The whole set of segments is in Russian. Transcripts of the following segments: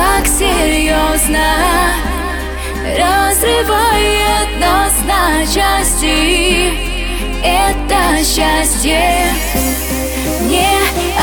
так серьезно. Разрывает нас на части. Это счастье не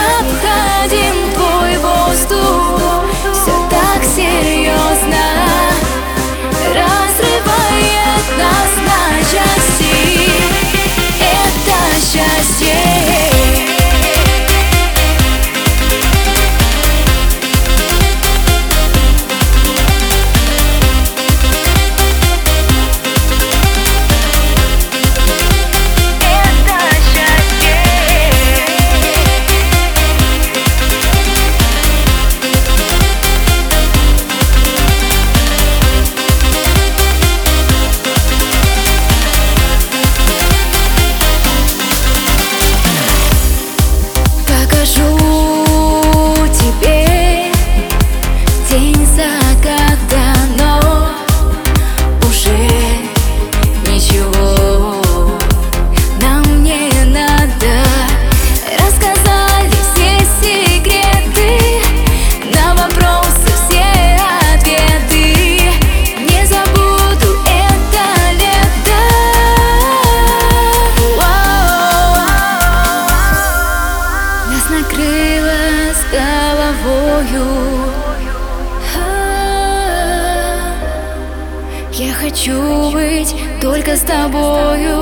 хочу быть только с тобою.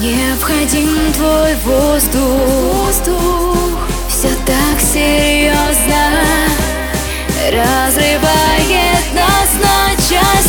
Необходим твой воздух. Все так серьезно Разрывает нас на части.